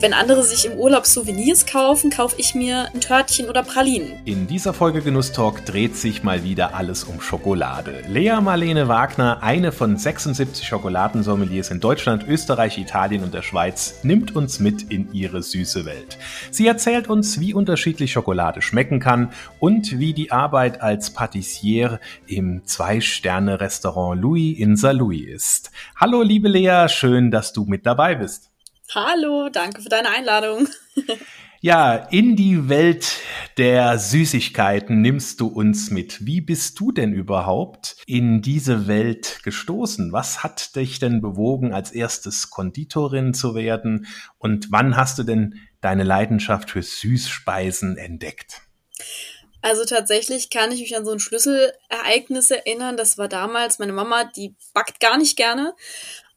Wenn andere sich im Urlaub Souvenirs kaufen, kaufe ich mir ein Törtchen oder Pralinen. In dieser Folge Genuss Talk dreht sich mal wieder alles um Schokolade. Lea Marlene Wagner, eine von 76 Schokoladensommeliers in Deutschland, Österreich, Italien und der Schweiz, nimmt uns mit in ihre süße Welt. Sie erzählt uns, wie unterschiedlich Schokolade schmecken kann und wie die Arbeit als Patissiere im Zwei-Sterne-Restaurant Louis in Saint-Louis ist. Hallo liebe Lea, schön, dass du mit dabei bist. Hallo, danke für deine Einladung. Ja, in die Welt der Süßigkeiten nimmst du uns mit. Wie bist du denn überhaupt in diese Welt gestoßen? Was hat dich denn bewogen, als erstes Konditorin zu werden? Und wann hast du denn deine Leidenschaft für Süßspeisen entdeckt? Also tatsächlich kann ich mich an so ein Schlüsselereignis erinnern. Das war damals, meine Mama, die backt gar nicht gerne.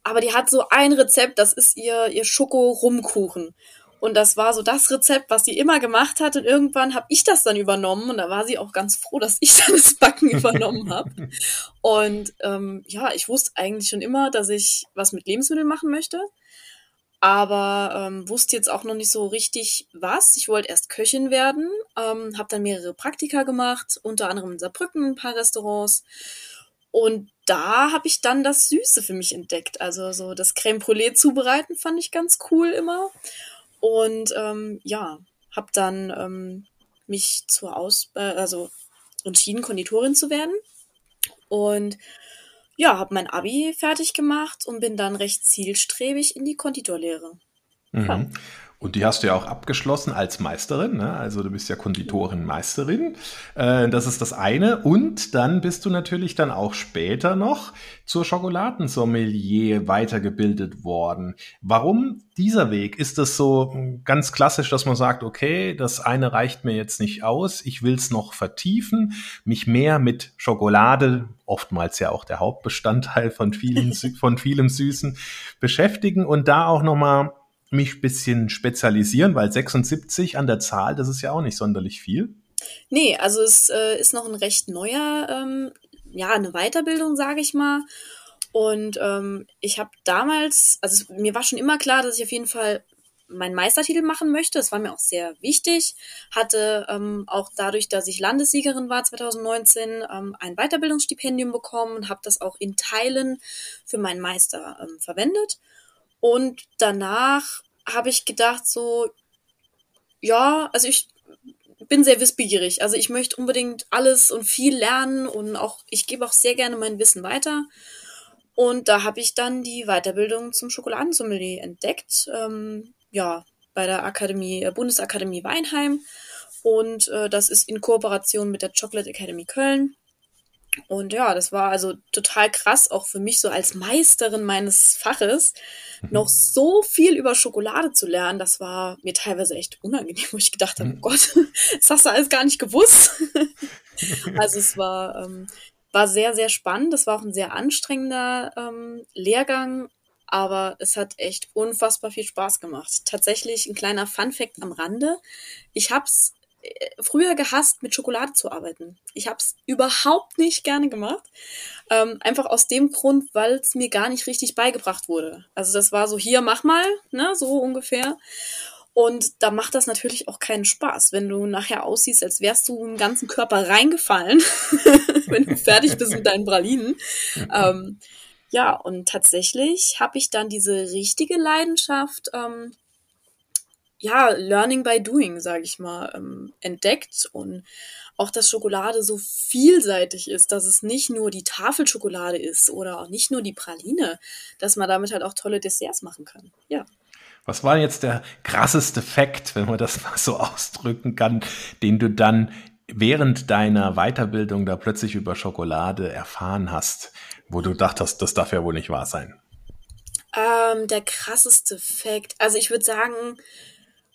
Aber die hat so ein Rezept, das ist ihr, ihr Schoko-Rumkuchen. Und das war so das Rezept, was sie immer gemacht hat. Und irgendwann habe ich das dann übernommen. Und da war sie auch ganz froh, dass ich dann das Backen übernommen habe. Und ähm, ja, ich wusste eigentlich schon immer, dass ich was mit Lebensmitteln machen möchte. Aber ähm, wusste jetzt auch noch nicht so richtig was. Ich wollte erst Köchin werden, ähm, habe dann mehrere Praktika gemacht, unter anderem in Saarbrücken ein paar Restaurants. Und da habe ich dann das Süße für mich entdeckt. Also so das Creme Brûlée zubereiten fand ich ganz cool immer. Und ähm, ja, habe dann ähm, mich zur Aus äh, also entschieden, Konditorin zu werden. Und ja, habe mein Abi fertig gemacht und bin dann recht zielstrebig in die Konditorlehre. Mhm. Ja. Und die hast du ja auch abgeschlossen als Meisterin, ne? also du bist ja Konditorin-Meisterin. Äh, das ist das eine. Und dann bist du natürlich dann auch später noch zur Schokoladensommelier weitergebildet worden. Warum dieser Weg? Ist das so ganz klassisch, dass man sagt, okay, das eine reicht mir jetzt nicht aus, ich will es noch vertiefen, mich mehr mit Schokolade, oftmals ja auch der Hauptbestandteil von vielen, von vielem Süßen, beschäftigen und da auch nochmal mich bisschen spezialisieren, weil 76 an der Zahl, das ist ja auch nicht sonderlich viel. Nee, also es äh, ist noch ein recht neuer, ähm, ja, eine Weiterbildung, sage ich mal. Und ähm, ich habe damals, also es, mir war schon immer klar, dass ich auf jeden Fall meinen Meistertitel machen möchte. Das war mir auch sehr wichtig. Hatte ähm, auch dadurch, dass ich Landessiegerin war 2019, ähm, ein Weiterbildungsstipendium bekommen und habe das auch in Teilen für meinen Meister ähm, verwendet. Und danach habe ich gedacht, so, ja, also ich bin sehr wissbegierig. Also ich möchte unbedingt alles und viel lernen und auch, ich gebe auch sehr gerne mein Wissen weiter. Und da habe ich dann die Weiterbildung zum Schokoladensommelier entdeckt. Ähm, ja, bei der Akademie, äh, Bundesakademie Weinheim. Und äh, das ist in Kooperation mit der Chocolate Academy Köln. Und ja, das war also total krass, auch für mich so als Meisterin meines Faches, mhm. noch so viel über Schokolade zu lernen. Das war mir teilweise echt unangenehm, wo ich gedacht habe, mhm. oh Gott, das hast du alles gar nicht gewusst. also es war, ähm, war sehr, sehr spannend. Das war auch ein sehr anstrengender ähm, Lehrgang, aber es hat echt unfassbar viel Spaß gemacht. Tatsächlich ein kleiner Fun-Fact am Rande. Ich hab's früher gehasst, mit Schokolade zu arbeiten. Ich habe es überhaupt nicht gerne gemacht. Ähm, einfach aus dem Grund, weil es mir gar nicht richtig beigebracht wurde. Also das war so, hier, mach mal, ne, so ungefähr. Und da macht das natürlich auch keinen Spaß, wenn du nachher aussiehst, als wärst du im ganzen Körper reingefallen, wenn du fertig bist mit deinen Pralinen. Ähm, ja, und tatsächlich habe ich dann diese richtige Leidenschaft ähm, ja, Learning by Doing, sage ich mal, ähm, entdeckt und auch, dass Schokolade so vielseitig ist, dass es nicht nur die Tafelschokolade ist oder auch nicht nur die Praline, dass man damit halt auch tolle Desserts machen kann. Ja. Was war jetzt der krasseste Fakt, wenn man das mal so ausdrücken kann, den du dann während deiner Weiterbildung da plötzlich über Schokolade erfahren hast, wo du dachtest, das darf ja wohl nicht wahr sein? Ähm, der krasseste Fakt, also ich würde sagen,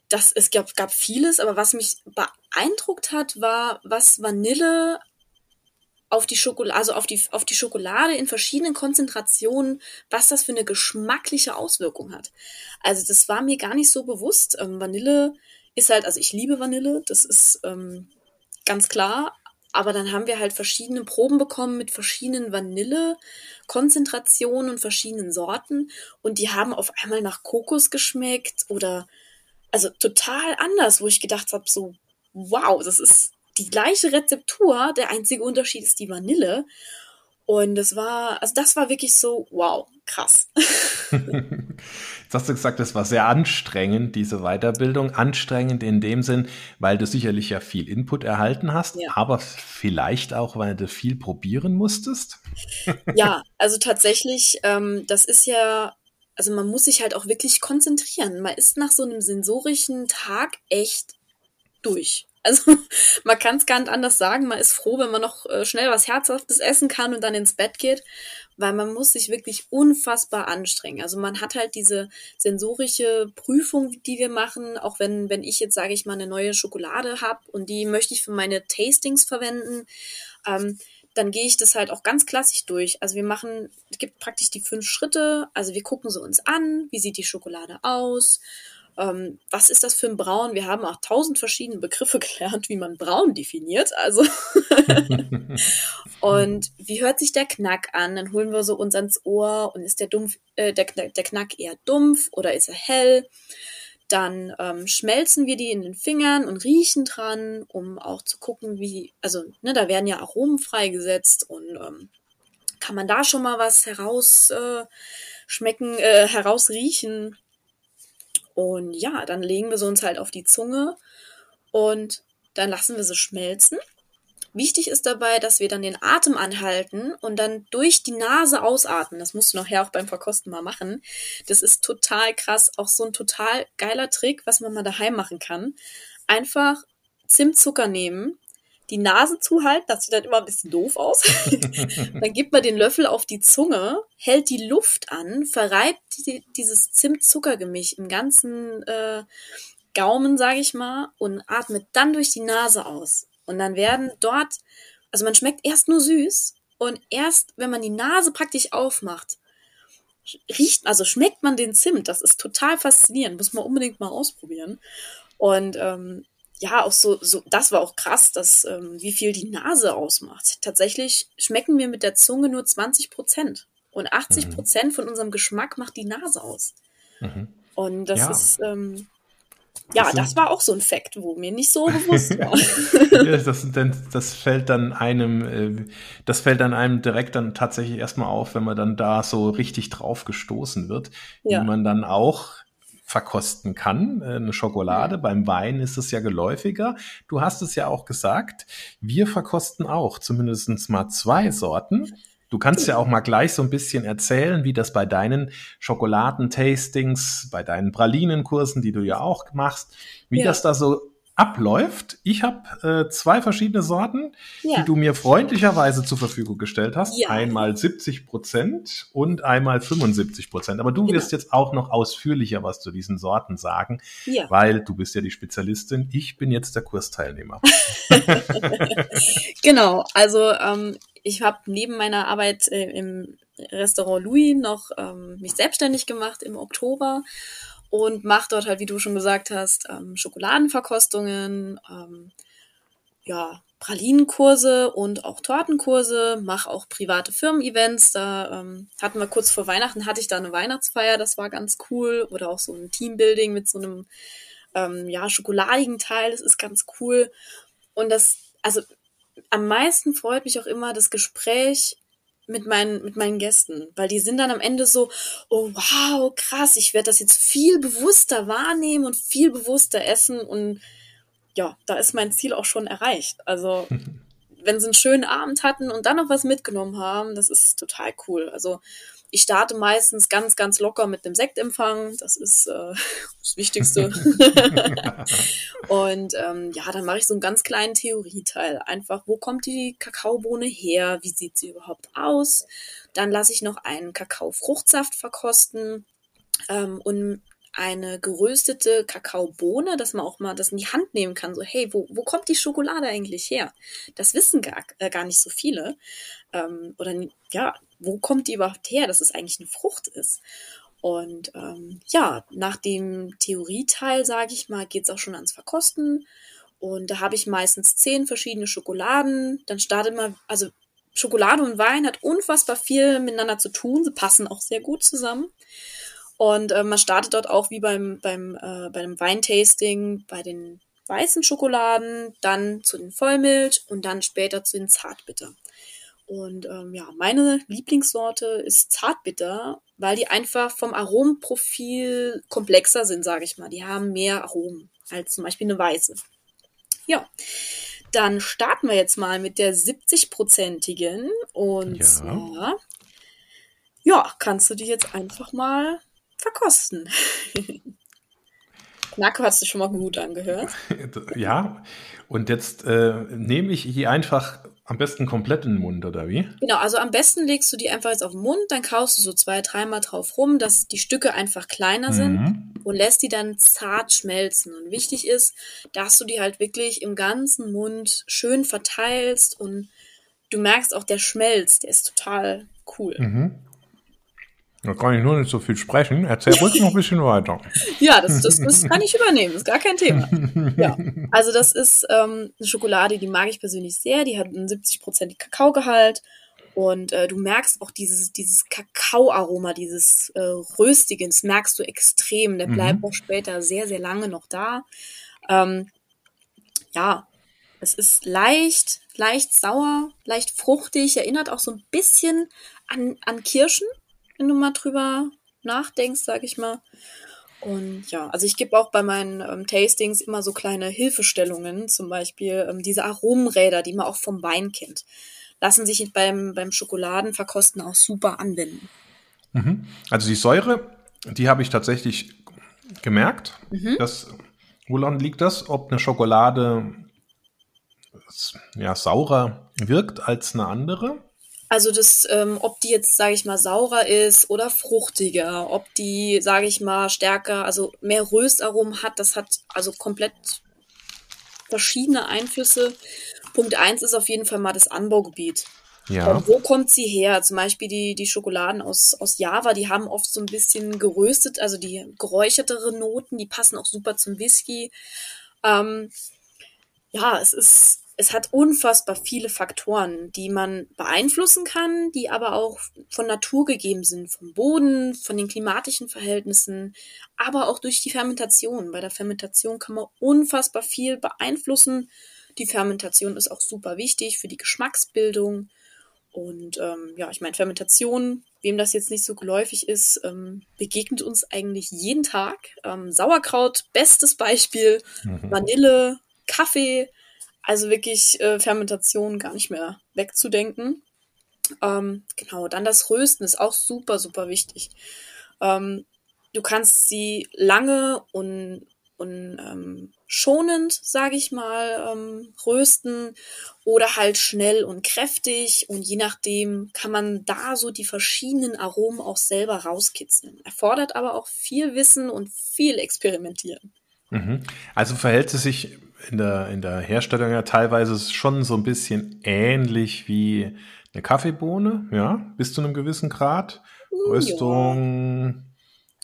das, es gab, gab vieles, aber was mich beeindruckt hat, war, was Vanille auf die Schokolade, also auf die, auf die Schokolade in verschiedenen Konzentrationen, was das für eine geschmackliche Auswirkung hat. Also das war mir gar nicht so bewusst. Ähm, Vanille ist halt, also ich liebe Vanille, das ist ähm, ganz klar, aber dann haben wir halt verschiedene Proben bekommen mit verschiedenen Vanille-Konzentrationen und verschiedenen Sorten. Und die haben auf einmal nach Kokos geschmeckt oder also total anders, wo ich gedacht habe, so, wow, das ist die gleiche Rezeptur, der einzige Unterschied ist die Vanille. Und das war, also das war wirklich so, wow, krass. Jetzt hast du gesagt, das war sehr anstrengend, diese Weiterbildung. Anstrengend in dem Sinn, weil du sicherlich ja viel Input erhalten hast, ja. aber vielleicht auch, weil du viel probieren musstest. Ja, also tatsächlich, ähm, das ist ja, also man muss sich halt auch wirklich konzentrieren. Man ist nach so einem sensorischen Tag echt durch. Also man kann es gar nicht anders sagen. Man ist froh, wenn man noch äh, schnell was Herzhaftes essen kann und dann ins Bett geht, weil man muss sich wirklich unfassbar anstrengen. Also man hat halt diese sensorische Prüfung, die wir machen, auch wenn, wenn ich jetzt, sage ich mal, eine neue Schokolade habe und die möchte ich für meine Tastings verwenden, ähm, dann gehe ich das halt auch ganz klassisch durch. Also wir machen, es gibt praktisch die fünf Schritte. Also wir gucken sie uns an, wie sieht die Schokolade aus, ähm, was ist das für ein Braun? Wir haben auch tausend verschiedene Begriffe gelernt, wie man Braun definiert. Also und wie hört sich der Knack an? Dann holen wir so uns ans Ohr und ist der dumpf, äh, der, der Knack eher dumpf oder ist er hell? Dann ähm, schmelzen wir die in den Fingern und riechen dran, um auch zu gucken, wie, also, ne, da werden ja Aromen freigesetzt und ähm, kann man da schon mal was heraus äh, äh, herausriechen. Und ja, dann legen wir sie uns halt auf die Zunge und dann lassen wir sie schmelzen. Wichtig ist dabei, dass wir dann den Atem anhalten und dann durch die Nase ausatmen. Das musst du nachher auch beim Verkosten mal machen. Das ist total krass. Auch so ein total geiler Trick, was man mal daheim machen kann. Einfach Zimtzucker nehmen, die Nase zuhalten, das sieht dann immer ein bisschen doof aus. dann gibt man den Löffel auf die Zunge, hält die Luft an, verreibt die, dieses Zimt-Zucker-Gemisch im ganzen äh, Gaumen, sage ich mal, und atmet dann durch die Nase aus. Und dann werden dort, also man schmeckt erst nur süß und erst, wenn man die Nase praktisch aufmacht, riecht, also schmeckt man den Zimt. Das ist total faszinierend, muss man unbedingt mal ausprobieren. Und ähm, ja, auch so, so, das war auch krass, dass, ähm, wie viel die Nase ausmacht. Tatsächlich schmecken wir mit der Zunge nur 20 Prozent. Und 80 Prozent mhm. von unserem Geschmack macht die Nase aus. Mhm. Und das ja. ist, ähm, ja, das, das, war auch so ein Fakt, wo mir nicht so bewusst war. ja, das, das, fällt dann einem, äh, das fällt dann einem direkt dann tatsächlich erstmal auf, wenn man dann da so richtig drauf gestoßen wird, ja. wie man dann auch verkosten kann, äh, eine Schokolade. Mhm. Beim Wein ist es ja geläufiger. Du hast es ja auch gesagt, wir verkosten auch zumindest mal zwei Sorten. Du kannst ja auch mal gleich so ein bisschen erzählen, wie das bei deinen Schokoladentastings, bei deinen Pralinenkursen, die du ja auch machst, wie ja. das da so abläuft. Ich habe äh, zwei verschiedene Sorten, ja. die du mir freundlicherweise zur Verfügung gestellt hast. Ja. Einmal 70 Prozent und einmal 75 Prozent. Aber du genau. wirst jetzt auch noch ausführlicher was zu diesen Sorten sagen, ja. weil du bist ja die Spezialistin. Ich bin jetzt der Kursteilnehmer. genau. Also ähm, ich habe neben meiner Arbeit äh, im Restaurant Louis noch ähm, mich selbstständig gemacht im Oktober und mache dort halt, wie du schon gesagt hast, ähm, Schokoladenverkostungen, ähm, ja, Pralinenkurse und auch Tortenkurse, mache auch private Firmen-Events. Da ähm, hatten wir kurz vor Weihnachten, hatte ich da eine Weihnachtsfeier, das war ganz cool. Oder auch so ein Teambuilding mit so einem ähm, ja, schokoladigen Teil, das ist ganz cool. Und das, also am meisten freut mich auch immer das Gespräch mit meinen, mit meinen Gästen, weil die sind dann am Ende so, oh wow, krass, ich werde das jetzt viel bewusster wahrnehmen und viel bewusster essen und ja, da ist mein Ziel auch schon erreicht. Also wenn sie einen schönen Abend hatten und dann noch was mitgenommen haben, das ist total cool. Also ich starte meistens ganz, ganz locker mit einem Sektempfang. Das ist äh, das Wichtigste. und ähm, ja, dann mache ich so einen ganz kleinen Theorieteil. Einfach, wo kommt die Kakaobohne her? Wie sieht sie überhaupt aus? Dann lasse ich noch einen Kakaofruchtsaft verkosten. Ähm, und eine geröstete Kakaobohne, dass man auch mal das in die Hand nehmen kann. So, hey, wo, wo kommt die Schokolade eigentlich her? Das wissen gar, äh, gar nicht so viele. Ähm, oder ja, wo kommt die überhaupt her, dass es eigentlich eine Frucht ist? Und ähm, ja, nach dem Theorieteil, sage ich mal, geht es auch schon ans Verkosten. Und da habe ich meistens zehn verschiedene Schokoladen. Dann startet man, also Schokolade und Wein hat unfassbar viel miteinander zu tun. Sie passen auch sehr gut zusammen. Und äh, man startet dort auch wie beim, beim, äh, bei einem Weintasting bei den weißen Schokoladen, dann zu den Vollmilch und dann später zu den Zartbitter. Und ähm, ja, meine Lieblingssorte ist Zartbitter, weil die einfach vom Aromenprofil komplexer sind, sage ich mal. Die haben mehr Aromen als zum Beispiel eine weiße. Ja, dann starten wir jetzt mal mit der 70-prozentigen. Und ja. zwar, ja, kannst du die jetzt einfach mal verkosten. Knacke hat sich schon mal gut angehört. Ja, und jetzt äh, nehme ich die einfach am besten komplett in den Mund, oder wie? Genau, also am besten legst du die einfach jetzt auf den Mund, dann kaust du so zwei, dreimal drauf rum, dass die Stücke einfach kleiner sind mhm. und lässt die dann zart schmelzen. Und wichtig ist, dass du die halt wirklich im ganzen Mund schön verteilst und du merkst auch, der schmelzt, der ist total cool. Mhm. Da kann ich nur nicht so viel sprechen. Erzähl ruhig noch ein bisschen weiter. ja, das, das, das kann ich übernehmen, ist gar kein Thema. Ja. Also das ist ähm, eine Schokolade, die mag ich persönlich sehr. Die hat einen 70% Kakaogehalt. Und äh, du merkst auch dieses, dieses Kakaoaroma, dieses äh, Röstige, das merkst du extrem. Der bleibt mhm. auch später sehr, sehr lange noch da. Ähm, ja, es ist leicht, leicht sauer, leicht fruchtig, erinnert auch so ein bisschen an, an Kirschen wenn du mal drüber nachdenkst, sag ich mal. Und ja, also ich gebe auch bei meinen ähm, Tastings immer so kleine Hilfestellungen, zum Beispiel ähm, diese Aromenräder, die man auch vom Wein kennt, lassen sich beim, beim Schokoladenverkosten auch super anwenden. Mhm. Also die Säure, die habe ich tatsächlich gemerkt. Mhm. Das, woran liegt das? Ob eine Schokolade ja, saurer wirkt als eine andere? Also das, ähm, ob die jetzt, sage ich mal, saurer ist oder fruchtiger, ob die, sage ich mal, stärker, also mehr Röstaromen hat, das hat also komplett verschiedene Einflüsse. Punkt eins ist auf jeden Fall mal das Anbaugebiet. Ja. Und wo kommt sie her? Zum Beispiel die, die Schokoladen aus, aus Java, die haben oft so ein bisschen geröstet, also die geräuchertere Noten, die passen auch super zum Whisky. Ähm, ja, es ist es hat unfassbar viele Faktoren, die man beeinflussen kann, die aber auch von Natur gegeben sind, vom Boden, von den klimatischen Verhältnissen, aber auch durch die Fermentation. Bei der Fermentation kann man unfassbar viel beeinflussen. Die Fermentation ist auch super wichtig für die Geschmacksbildung. Und ähm, ja, ich meine, Fermentation, wem das jetzt nicht so geläufig ist, ähm, begegnet uns eigentlich jeden Tag. Ähm, Sauerkraut, bestes Beispiel, mhm. Vanille, Kaffee, also wirklich äh, Fermentation gar nicht mehr wegzudenken. Ähm, genau, dann das Rösten ist auch super, super wichtig. Ähm, du kannst sie lange und, und ähm, schonend, sage ich mal, ähm, rösten oder halt schnell und kräftig und je nachdem kann man da so die verschiedenen Aromen auch selber rauskitzeln. Erfordert aber auch viel Wissen und viel Experimentieren. Mhm. Also verhält es sich in der, in der Herstellung ja teilweise schon so ein bisschen ähnlich wie eine Kaffeebohne, ja, bis zu einem gewissen Grad. Uh, Röstung.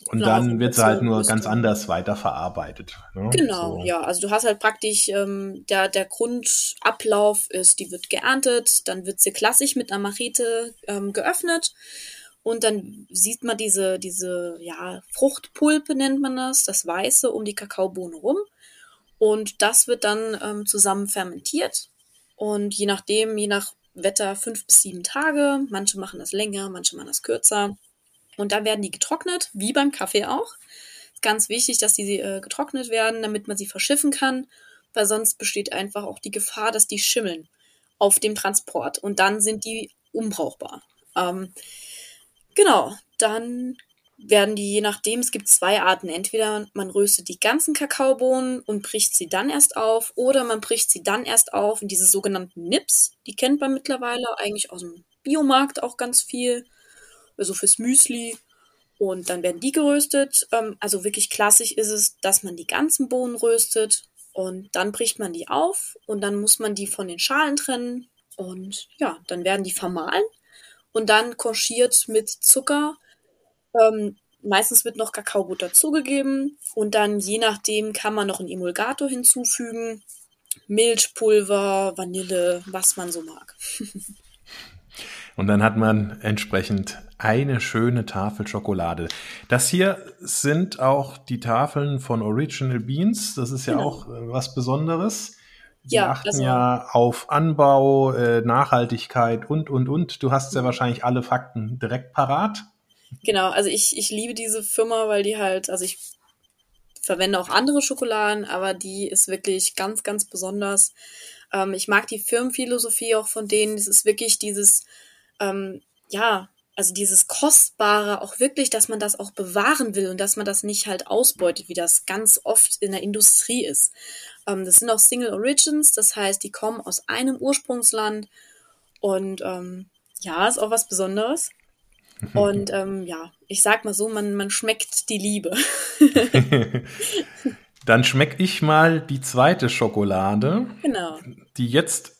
Und genau, dann wird sie halt nur Rüstung. ganz anders weiterverarbeitet. Ne? Genau, so. ja. Also du hast halt praktisch, ähm, der, der Grundablauf ist, die wird geerntet, dann wird sie klassisch mit einer Machete ähm, geöffnet und dann sieht man diese, diese, ja, Fruchtpulpe nennt man das, das Weiße um die Kakaobohne rum. Und das wird dann ähm, zusammen fermentiert. Und je nachdem, je nach Wetter, fünf bis sieben Tage. Manche machen das länger, manche machen das kürzer. Und dann werden die getrocknet, wie beim Kaffee auch. Ist ganz wichtig, dass die äh, getrocknet werden, damit man sie verschiffen kann, weil sonst besteht einfach auch die Gefahr, dass die schimmeln auf dem Transport. Und dann sind die unbrauchbar. Ähm, genau, dann werden die je nachdem, es gibt zwei Arten. Entweder man röstet die ganzen Kakaobohnen und bricht sie dann erst auf, oder man bricht sie dann erst auf in diese sogenannten Nips. Die kennt man mittlerweile eigentlich aus dem Biomarkt auch ganz viel, also fürs Müsli. Und dann werden die geröstet. Ähm, also wirklich klassisch ist es, dass man die ganzen Bohnen röstet und dann bricht man die auf und dann muss man die von den Schalen trennen und ja, dann werden die vermahlen und dann konchiert mit Zucker ähm, meistens wird noch Kakaobutter zugegeben und dann je nachdem kann man noch einen Emulgator hinzufügen Milchpulver, Vanille, was man so mag. Und dann hat man entsprechend eine schöne Tafel Schokolade. Das hier sind auch die Tafeln von Original Beans. Das ist ja genau. auch äh, was Besonderes. Die ja, achten ja auf Anbau, äh, Nachhaltigkeit und, und, und. Du hast ja wahrscheinlich alle Fakten direkt parat. Genau, also ich, ich liebe diese Firma, weil die halt, also ich verwende auch andere Schokoladen, aber die ist wirklich ganz, ganz besonders. Ähm, ich mag die Firmenphilosophie auch von denen. Es ist wirklich dieses, ähm, ja, also dieses Kostbare auch wirklich, dass man das auch bewahren will und dass man das nicht halt ausbeutet, wie das ganz oft in der Industrie ist. Ähm, das sind auch Single Origins, das heißt, die kommen aus einem Ursprungsland und ähm, ja, ist auch was Besonderes. Und ähm, ja, ich sag mal so, man, man schmeckt die Liebe. Dann schmeck ich mal die zweite Schokolade. Genau. Die jetzt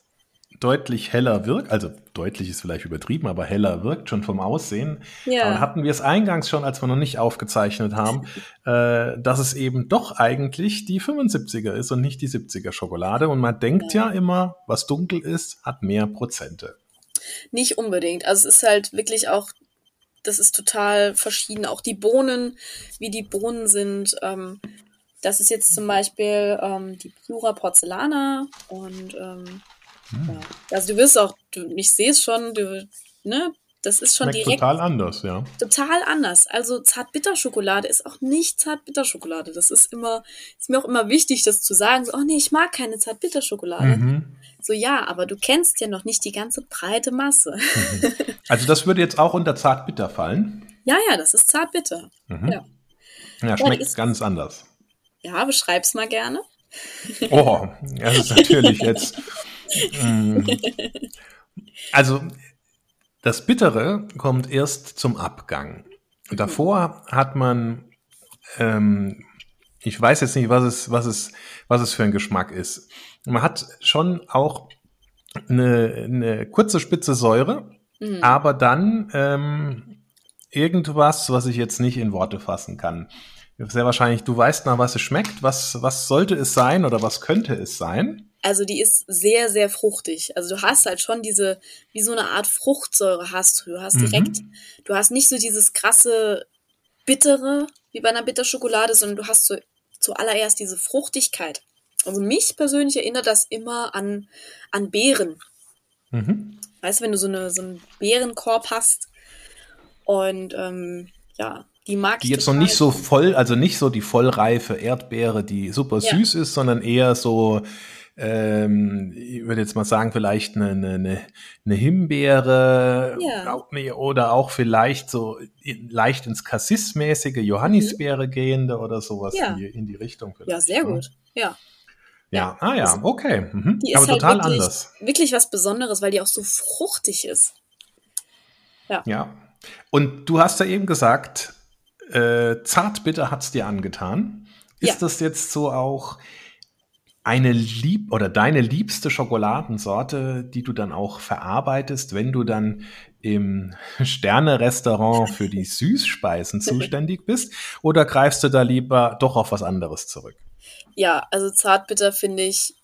deutlich heller wirkt, also deutlich ist vielleicht übertrieben, aber heller wirkt schon vom Aussehen. Ja. Aber hatten wir es eingangs schon, als wir noch nicht aufgezeichnet haben, äh, dass es eben doch eigentlich die 75er ist und nicht die 70er Schokolade. Und man denkt ja, ja immer, was dunkel ist, hat mehr Prozente. Nicht unbedingt. Also es ist halt wirklich auch das ist total verschieden. Auch die Bohnen, wie die Bohnen sind. Ähm, das ist jetzt zum Beispiel ähm, die Pura Porzellana und ähm, hm. ja. also du wirst auch, du, ich sehe es schon, du, ne, das ist schon Schmeckt direkt. Total anders, ja. Total anders. Also Zartbitterschokolade ist auch nicht Zartbitterschokolade. Das ist immer, ist mir auch immer wichtig, das zu sagen. So, oh nee, ich mag keine Zartbitterschokolade. Mhm. So, ja, aber du kennst ja noch nicht die ganze breite Masse. Mhm. Also das würde jetzt auch unter Zartbitter fallen? Ja, ja, das ist Zartbitter. Mhm. Ja. ja, schmeckt ja, ganz anders. Ja, beschreib's mal gerne. Oh, das ist natürlich jetzt. Mm. also das Bittere kommt erst zum Abgang. Davor hat man, ähm, ich weiß jetzt nicht, was es, was es, was es für ein Geschmack ist. Man hat schon auch eine, eine kurze spitze Säure, mhm. aber dann ähm, irgendwas, was ich jetzt nicht in Worte fassen kann. Sehr wahrscheinlich, du weißt nach, was es schmeckt. Was, was sollte es sein oder was könnte es sein? Also die ist sehr, sehr fruchtig. Also du hast halt schon diese, wie so eine Art Fruchtsäure hast du. Du hast direkt, mhm. du hast nicht so dieses krasse Bittere wie bei einer Bitterschokolade, sondern du hast so zuallererst diese Fruchtigkeit. Also mich persönlich erinnert das immer an, an Beeren. Mhm. Weißt du, wenn du so, eine, so einen Beerenkorb hast und ähm, ja, die mag die ich. Die jetzt noch nicht so voll, also nicht so die vollreife Erdbeere, die super ja. süß ist, sondern eher so ähm, ich würde jetzt mal sagen, vielleicht eine, eine, eine Himbeere ja. oder auch vielleicht so leicht ins Cassis-mäßige Johannisbeere mhm. gehende oder sowas ja. in, die, Richtung. Ja, sehr ne? gut. Ja. Ja, ah ja, okay. Mhm. Die Aber halt total wirklich, anders. Wirklich was Besonderes, weil die auch so fruchtig ist. Ja. Ja. Und du hast ja eben gesagt, äh, Zartbitter es dir angetan. Ist ja. das jetzt so auch eine lieb oder deine liebste Schokoladensorte, die du dann auch verarbeitest, wenn du dann im Sterne-Restaurant für die Süßspeisen zuständig bist? Oder greifst du da lieber doch auf was anderes zurück? Ja, also Zartbitter finde ich,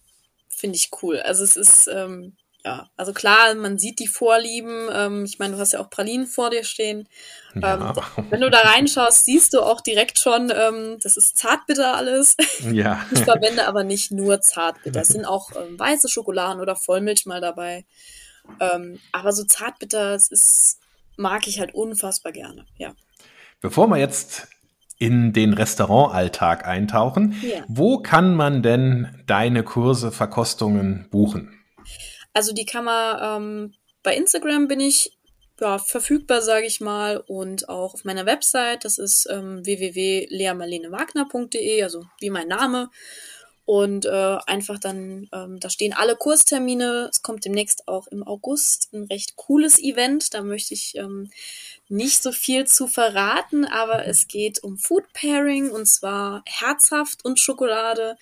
finde ich cool. Also es ist, ähm, ja, also klar, man sieht die Vorlieben. Ähm, ich meine, du hast ja auch Pralinen vor dir stehen. Ja. Ähm, wenn du da reinschaust, siehst du auch direkt schon, ähm, das ist Zartbitter alles. Ja. Ich verwende aber nicht nur Zartbitter. Es sind auch ähm, weiße Schokoladen oder Vollmilch mal dabei. Ähm, aber so Zartbitter, das ist, mag ich halt unfassbar gerne, ja. Bevor wir jetzt in den Restaurantalltag eintauchen, ja. wo kann man denn deine Kurse, Verkostungen buchen? Also die kann man ähm, bei Instagram bin ich ja, verfügbar, sage ich mal, und auch auf meiner Website. Das ist ähm, www.leamarlenewagner.de, also wie mein Name. Und äh, einfach dann, ähm, da stehen alle Kurstermine. Es kommt demnächst auch im August ein recht cooles Event. Da möchte ich ähm, nicht so viel zu verraten, aber es geht um Food Pairing und zwar herzhaft und Schokolade.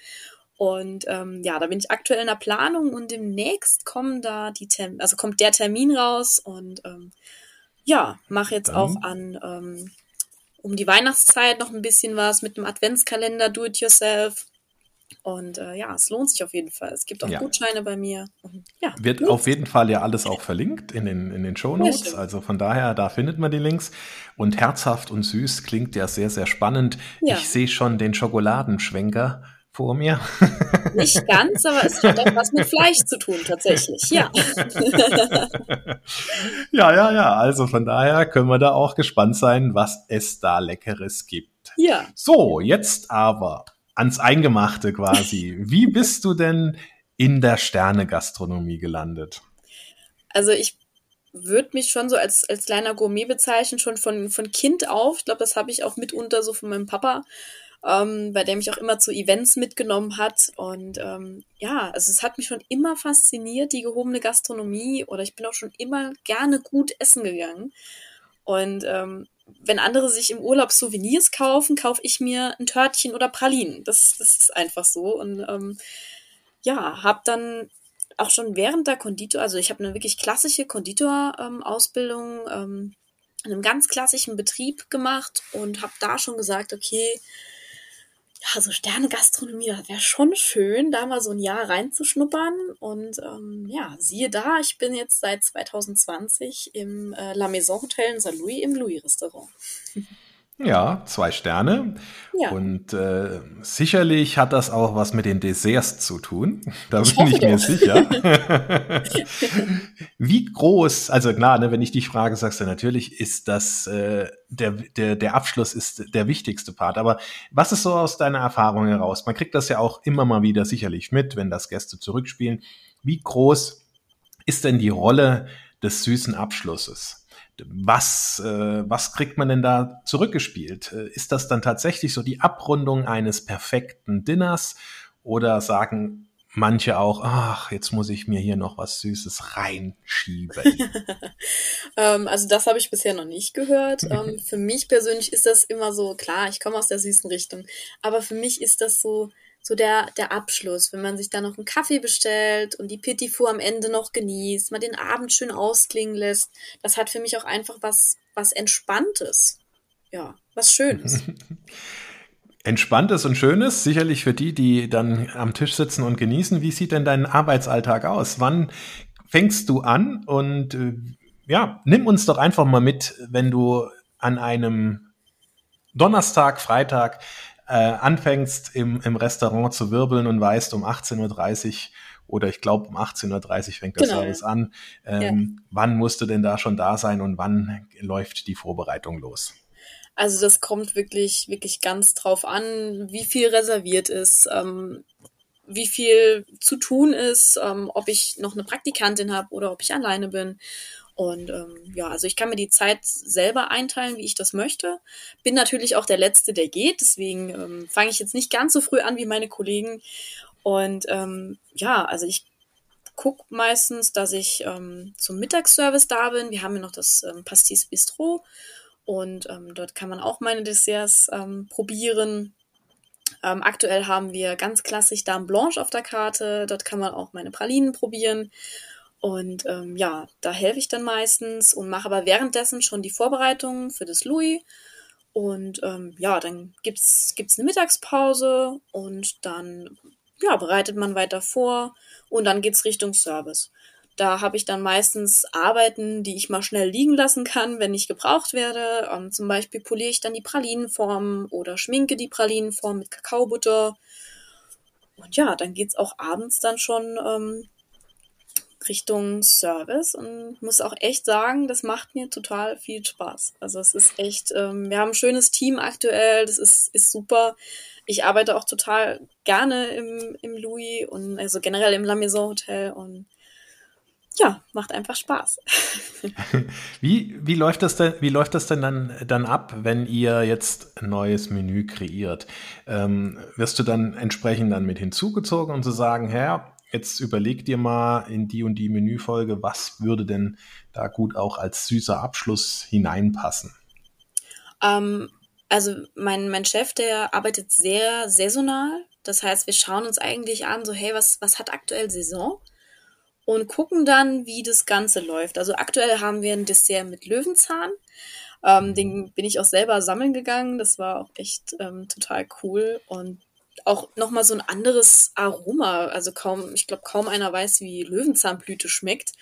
Und ähm, ja, da bin ich aktuell in der Planung und demnächst kommen da die Term also kommt der Termin raus und ähm, ja, mache jetzt Dann. auch an ähm, um die Weihnachtszeit noch ein bisschen was mit dem Adventskalender Do It Yourself. Und äh, ja, es lohnt sich auf jeden Fall. Es gibt auch ja. Gutscheine bei mir. Und, ja, Wird auf jeden Fall ja alles auch verlinkt in den, in den Show Notes. Also von daher, da findet man die Links. Und herzhaft und süß klingt ja sehr, sehr spannend. Ja. Ich sehe schon den Schokoladenschwenker vor mir. Nicht ganz, aber es hat auch was mit Fleisch zu tun, tatsächlich, ja. ja, ja, ja. Also von daher können wir da auch gespannt sein, was es da Leckeres gibt. Ja. So, jetzt aber ans Eingemachte quasi. Wie bist du denn in der Sterne-Gastronomie gelandet? Also ich würde mich schon so als, als kleiner Gourmet bezeichnen, schon von, von Kind auf. Ich glaube, das habe ich auch mitunter so von meinem Papa, ähm, bei der mich auch immer zu Events mitgenommen hat. Und ähm, ja, also es hat mich schon immer fasziniert, die gehobene Gastronomie. Oder ich bin auch schon immer gerne gut essen gegangen. Und ähm, wenn andere sich im Urlaub Souvenirs kaufen, kaufe ich mir ein Törtchen oder Pralinen. Das, das ist einfach so. Und ähm, ja, habe dann auch schon während der Konditor, also ich habe eine wirklich klassische Konditor-Ausbildung ähm, ähm, in einem ganz klassischen Betrieb gemacht und habe da schon gesagt, okay, ja, so Sterne-Gastronomie, das wäre schon schön, da mal so ein Jahr reinzuschnuppern. Und ähm, ja, siehe da, ich bin jetzt seit 2020 im äh, La Maison Hotel in Saint-Louis im Louis-Restaurant. Ja, zwei Sterne. Ja. Und äh, sicherlich hat das auch was mit den Desserts zu tun. Da bin ich, ich mir sicher. Wie groß, also klar, ne, wenn ich dich frage, sagst du natürlich, ist das äh, der, der, der Abschluss ist der wichtigste Part. Aber was ist so aus deiner Erfahrung heraus? Man kriegt das ja auch immer mal wieder sicherlich mit, wenn das Gäste zurückspielen. Wie groß ist denn die Rolle des süßen Abschlusses? Was, äh, was kriegt man denn da zurückgespielt? Äh, ist das dann tatsächlich so die Abrundung eines perfekten Dinners oder sagen manche auch, ach, jetzt muss ich mir hier noch was Süßes reinschieben? ähm, also das habe ich bisher noch nicht gehört. ähm, für mich persönlich ist das immer so, klar, ich komme aus der süßen Richtung, aber für mich ist das so, so der, der Abschluss, wenn man sich da noch einen Kaffee bestellt und die Petit Four am Ende noch genießt, mal den Abend schön ausklingen lässt, das hat für mich auch einfach was, was Entspanntes. Ja, was Schönes. Entspanntes und Schönes, sicherlich für die, die dann am Tisch sitzen und genießen. Wie sieht denn dein Arbeitsalltag aus? Wann fängst du an? Und äh, ja, nimm uns doch einfach mal mit, wenn du an einem Donnerstag, Freitag äh, anfängst im, im Restaurant zu wirbeln und weißt, um 18.30 Uhr oder ich glaube um 18.30 Uhr fängt das genau, Service an. Ähm, ja. Wann musst du denn da schon da sein und wann läuft die Vorbereitung los? Also das kommt wirklich, wirklich ganz drauf an, wie viel reserviert ist, ähm, wie viel zu tun ist, ähm, ob ich noch eine Praktikantin habe oder ob ich alleine bin. Und ähm, ja, also ich kann mir die Zeit selber einteilen, wie ich das möchte. Bin natürlich auch der Letzte, der geht. Deswegen ähm, fange ich jetzt nicht ganz so früh an wie meine Kollegen. Und ähm, ja, also ich gucke meistens, dass ich ähm, zum Mittagsservice da bin. Wir haben ja noch das ähm, Pastis Bistro. Und ähm, dort kann man auch meine Desserts ähm, probieren. Ähm, aktuell haben wir ganz klassisch Dame Blanche auf der Karte. Dort kann man auch meine Pralinen probieren. Und ähm, ja, da helfe ich dann meistens und mache aber währenddessen schon die Vorbereitungen für das Louis. Und ähm, ja, dann gibt's gibt's eine Mittagspause und dann ja, bereitet man weiter vor und dann geht's Richtung Service. Da habe ich dann meistens Arbeiten, die ich mal schnell liegen lassen kann, wenn ich gebraucht werde. Ähm, zum Beispiel poliere ich dann die Pralinenform oder schminke die Pralinenform mit Kakaobutter. Und ja, dann geht's auch abends dann schon ähm, Richtung Service und muss auch echt sagen, das macht mir total viel Spaß. Also es ist echt, ähm, wir haben ein schönes Team aktuell, das ist, ist super. Ich arbeite auch total gerne im, im Louis und also generell im La Maison Hotel und ja, macht einfach Spaß. wie, wie läuft das denn, wie läuft das denn dann, dann ab, wenn ihr jetzt ein neues Menü kreiert? Ähm, wirst du dann entsprechend dann mit hinzugezogen und zu sagen, Herr, jetzt überleg dir mal in die und die Menüfolge, was würde denn da gut auch als süßer Abschluss hineinpassen? Ähm, also mein, mein Chef, der arbeitet sehr saisonal. Das heißt, wir schauen uns eigentlich an, so hey, was, was hat aktuell Saison? Und gucken dann, wie das Ganze läuft. Also aktuell haben wir ein Dessert mit Löwenzahn. Ähm, den bin ich auch selber sammeln gegangen. Das war auch echt ähm, total cool. Und auch nochmal so ein anderes Aroma. Also kaum, ich glaube, kaum einer weiß, wie Löwenzahnblüte schmeckt.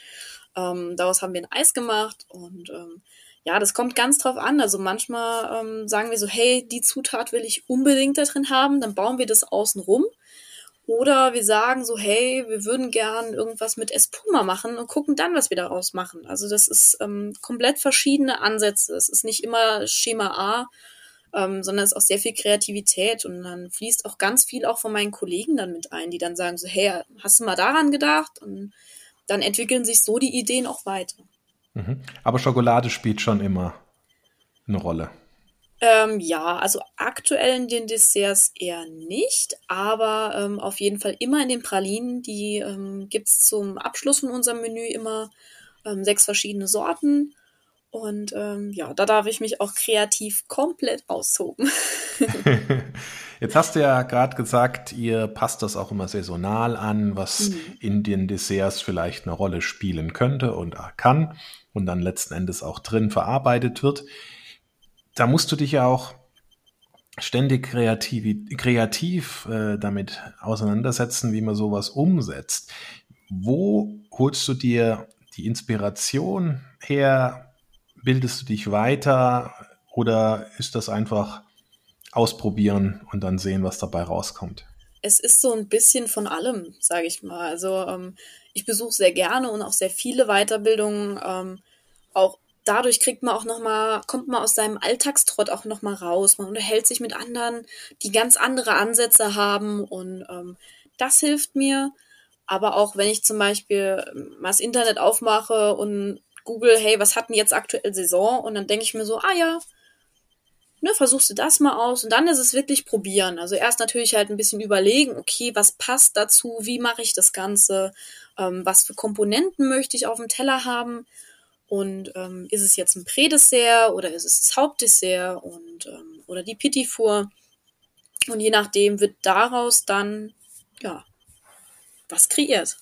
Ähm, daraus haben wir ein Eis gemacht und ähm, ja, das kommt ganz drauf an. Also manchmal ähm, sagen wir so, hey, die Zutat will ich unbedingt da drin haben, dann bauen wir das außen rum. Oder wir sagen so, hey, wir würden gern irgendwas mit Espuma machen und gucken dann, was wir daraus machen. Also das ist ähm, komplett verschiedene Ansätze. Es ist nicht immer Schema A, ähm, sondern es ist auch sehr viel Kreativität und dann fließt auch ganz viel auch von meinen Kollegen dann mit ein, die dann sagen so, hey, hast du mal daran gedacht? Und dann entwickeln sich so die Ideen auch weiter. Mhm. Aber Schokolade spielt schon immer eine Rolle. Ähm, ja, also aktuell in den Desserts eher nicht, aber ähm, auf jeden Fall immer in den Pralinen. Die ähm, gibt es zum Abschluss von unserem Menü immer ähm, sechs verschiedene Sorten. Und ähm, ja, da darf ich mich auch kreativ komplett austoben. Jetzt hast du ja gerade gesagt, ihr passt das auch immer saisonal an, was mhm. in den Desserts vielleicht eine Rolle spielen könnte und kann und dann letzten Endes auch drin verarbeitet wird da musst du dich ja auch ständig kreativ, kreativ äh, damit auseinandersetzen, wie man sowas umsetzt. Wo holst du dir die Inspiration her? Bildest du dich weiter oder ist das einfach ausprobieren und dann sehen, was dabei rauskommt? Es ist so ein bisschen von allem, sage ich mal. Also ähm, ich besuche sehr gerne und auch sehr viele Weiterbildungen, ähm, auch dadurch kriegt man auch noch mal, kommt man aus seinem Alltagstrott auch noch mal raus. Man unterhält sich mit anderen, die ganz andere Ansätze haben und ähm, das hilft mir. Aber auch wenn ich zum Beispiel ähm, mal das Internet aufmache und google, hey, was hatten jetzt aktuell Saison? Und dann denke ich mir so, ah ja, ne, versuchst du das mal aus und dann ist es wirklich probieren. Also erst natürlich halt ein bisschen überlegen, okay, was passt dazu, wie mache ich das Ganze, ähm, was für Komponenten möchte ich auf dem Teller haben und ähm, ist es jetzt ein Prädessert oder ist es das Hauptdessert und ähm, oder die Petit? Und je nachdem wird daraus dann ja was kreiert.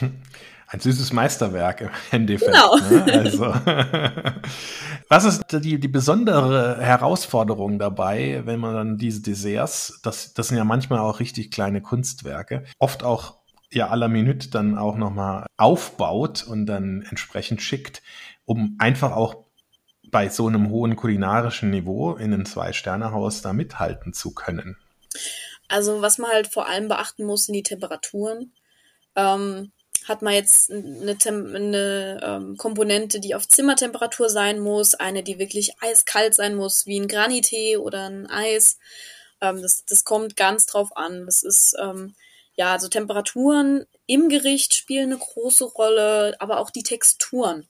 Ein süßes Meisterwerk im Endeffekt. Genau. Ne? Also, was ist die, die besondere Herausforderung dabei, wenn man dann diese Desserts, das, das sind ja manchmal auch richtig kleine Kunstwerke, oft auch ja à la Minute dann auch nochmal aufbaut und dann entsprechend schickt, um einfach auch bei so einem hohen kulinarischen Niveau in einem Zwei-Sterne-Haus da mithalten zu können? Also was man halt vor allem beachten muss, sind die Temperaturen. Ähm, hat man jetzt eine, eine ähm, Komponente, die auf Zimmertemperatur sein muss, eine, die wirklich eiskalt sein muss, wie ein Granitee oder ein Eis. Ähm, das, das kommt ganz drauf an. Das ist ähm, ja, also Temperaturen im Gericht spielen eine große Rolle, aber auch die Texturen.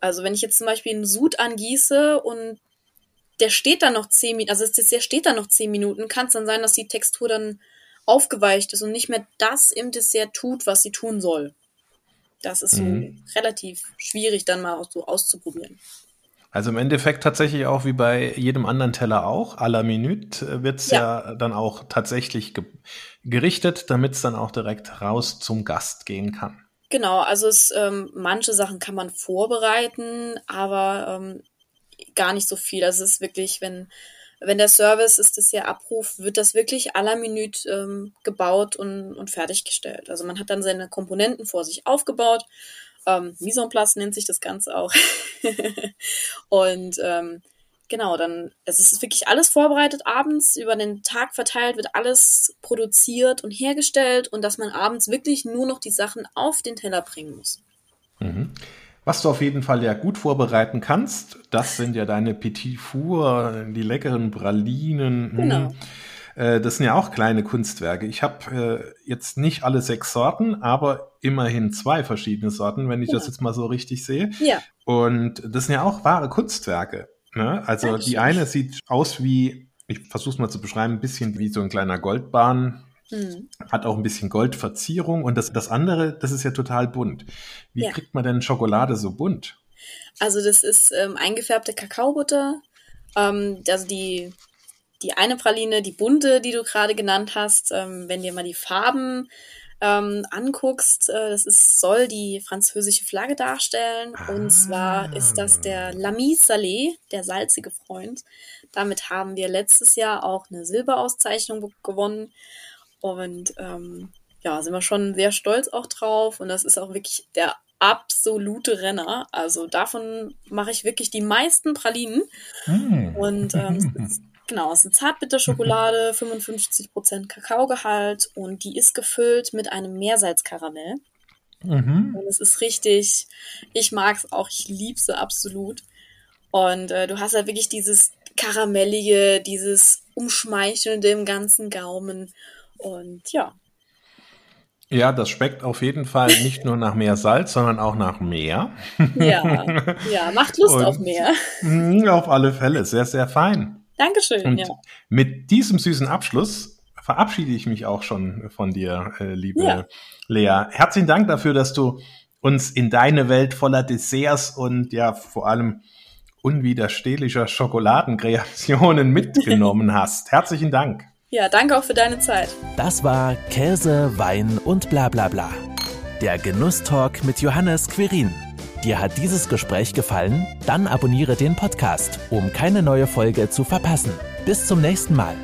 Also wenn ich jetzt zum Beispiel einen Sud angieße und der steht dann noch zehn Minuten, also der steht dann noch zehn Minuten, kann es dann sein, dass die Textur dann aufgeweicht ist und nicht mehr das im Dessert tut, was sie tun soll. Das ist so mhm. relativ schwierig dann mal so auszuprobieren. Also im Endeffekt tatsächlich auch wie bei jedem anderen Teller auch, à la Minute äh, wird's ja. ja dann auch tatsächlich ge gerichtet, damit es dann auch direkt raus zum Gast gehen kann. Genau, also es, ähm, manche Sachen kann man vorbereiten, aber ähm, gar nicht so viel. Also es ist wirklich, wenn, wenn der Service ist das ja abruft, wird das wirklich à la Minute ähm, gebaut und, und fertiggestellt. Also man hat dann seine Komponenten vor sich aufgebaut ähm, Mise en place nennt sich das Ganze auch. und ähm, genau, dann, es ist wirklich alles vorbereitet abends, über den Tag verteilt wird alles produziert und hergestellt und dass man abends wirklich nur noch die Sachen auf den Teller bringen muss. Mhm. Was du auf jeden Fall ja gut vorbereiten kannst, das sind ja deine Petit Four, die leckeren Pralinen. Genau. Hm. Äh, das sind ja auch kleine Kunstwerke. Ich habe äh, jetzt nicht alle sechs Sorten, aber immerhin zwei verschiedene Sorten, wenn ich ja. das jetzt mal so richtig sehe. Ja. Und das sind ja auch wahre Kunstwerke. Ne? Also ja, die eine sieht aus wie, ich versuche es mal zu beschreiben, ein bisschen wie so ein kleiner Goldbahn. Mhm. Hat auch ein bisschen Goldverzierung und das, das andere, das ist ja total bunt. Wie ja. kriegt man denn Schokolade so bunt? Also das ist ähm, eingefärbte Kakaobutter. Ähm, also die die eine Praline, die bunte, die du gerade genannt hast, ähm, wenn dir mal die Farben ähm, anguckst, äh, das ist, soll die französische Flagge darstellen. Ah. Und zwar ist das der L'Ami Salé, der salzige Freund. Damit haben wir letztes Jahr auch eine Silberauszeichnung gewonnen. Und ähm, ja, sind wir schon sehr stolz auch drauf. Und das ist auch wirklich der absolute Renner. Also davon mache ich wirklich die meisten Pralinen. Mm. Und ähm, genau, es ist eine Zartbitterschokolade, 55% Kakaogehalt und die ist gefüllt mit einem Meersalzkaramell. Mhm. Und es ist richtig, ich mag es auch, ich liebe sie absolut. Und äh, du hast ja wirklich dieses Karamellige, dieses Umschmeichelnde im ganzen Gaumen. Und ja. Ja, das schmeckt auf jeden Fall nicht nur nach mehr Salz, sondern auch nach mehr. Ja, ja macht Lust Und, auf mehr. Auf alle Fälle, sehr, sehr fein. Dankeschön. Und ja. mit diesem süßen Abschluss verabschiede ich mich auch schon von dir, äh, liebe ja. Lea. Herzlichen Dank dafür, dass du uns in deine Welt voller Desserts und ja vor allem unwiderstehlicher Schokoladenkreationen mitgenommen hast. Herzlichen Dank. Ja, danke auch für deine Zeit. Das war Käse, Wein und bla bla bla. Der Genusstalk mit Johannes Quirin. Dir hat dieses Gespräch gefallen? Dann abonniere den Podcast, um keine neue Folge zu verpassen. Bis zum nächsten Mal.